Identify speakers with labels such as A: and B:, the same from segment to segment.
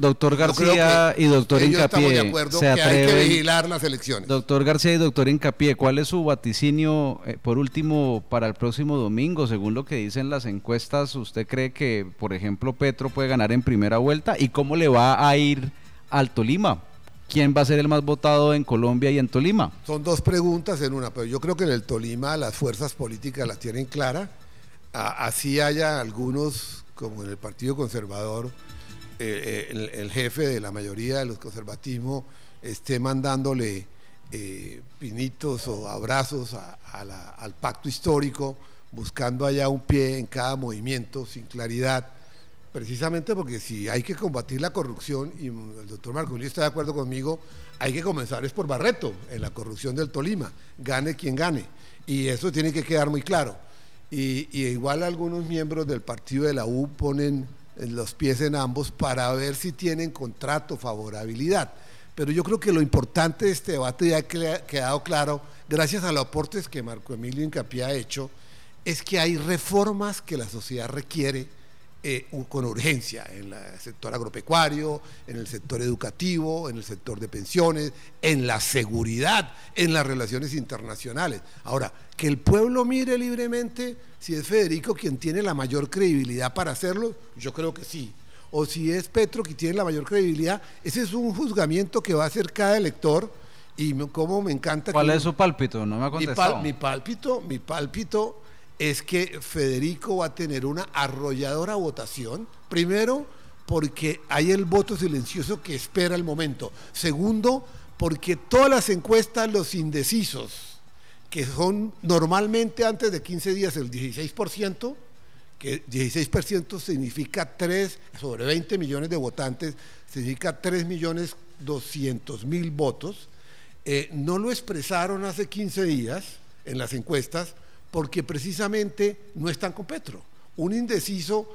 A: Doctor García y doctor Incapié,
B: acuerdo
A: se
B: que hay que
A: atreven.
B: vigilar las elecciones.
A: Doctor García y doctor Incapié, ¿cuál es su vaticinio, eh, por último, para el próximo domingo? Según lo que dicen las encuestas, ¿usted cree que, por ejemplo, Petro puede ganar en primera vuelta? ¿Y cómo le va a ir al Tolima? ¿Quién va a ser el más votado en Colombia y en Tolima?
B: Son dos preguntas en una, pero yo creo que en el Tolima las fuerzas políticas las tienen clara. A- así haya algunos, como en el Partido Conservador, el, jefe de la mayoría de los conservatismos esté mandándole eh, pinitos o abrazos a- al pacto histórico, buscando allá un pie en cada movimiento sin claridad. Precisamente porque si hay que combatir la corrupción, y el doctor Marcolini está de acuerdo conmigo, hay que comenzar es por Barreto, en la corrupción del Tolima, gane quien gane. Y eso tiene que quedar muy claro. Y, y igual algunos miembros del partido de la U ponen los pies en ambos para ver si tienen contrato, favorabilidad. Pero yo creo que lo importante de este debate ya ha quedado claro, gracias a los aportes que Marco Emilio Incapié ha hecho, es que hay reformas que la sociedad requiere eh, con urgencia en el sector agropecuario, en el sector educativo, en el sector de pensiones, en la seguridad, en las relaciones internacionales. Ahora, que el pueblo mire libremente si es Federico quien tiene la mayor credibilidad para hacerlo, yo creo que sí. O si es Petro quien tiene la mayor credibilidad, ese es un juzgamiento que va a hacer cada elector y como me encanta
A: ¿Cuál
B: que
A: es su pálpito? No me ha
B: mi,
A: contestado.
B: pal- mi pálpito, mi pálpito es que Federico va a tener una arrolladora votación. Primero, porque hay el voto silencioso que espera el momento. Segundo, porque todas las encuestas, los indecisos, que son normalmente antes de 15 días el 16%, que 16% significa 3 sobre 20 millones de votantes, significa 3 millones 200 mil votos, eh, no lo expresaron hace 15 días en las encuestas porque precisamente no están con Petro. Un indeciso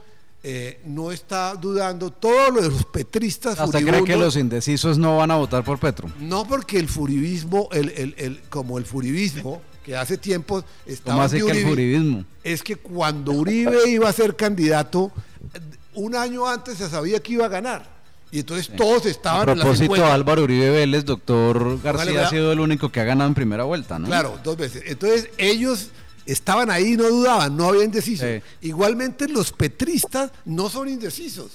B: eh, no está dudando, todos los petristas
A: ¿Usted cree que los indecisos no van a votar por Petro?
B: no porque el furibismo, el, el- el- como el furibismo, que hace tiempo estaba
A: ¿Cómo hace que el furibismo?
B: es que cuando Uribe iba a ser candidato, un año antes se sabía que iba a ganar. Y entonces todos
A: A
B: estaban en las
A: propósito. Álvaro Uribe Vélez, doctor García ha sido el único que ha ganado en primera vuelta, ¿no?
B: Claro, dos veces. Entonces ellos estaban ahí, no dudaban, no había indecisos.
A: Sí.
B: Igualmente los petristas no son indecisos.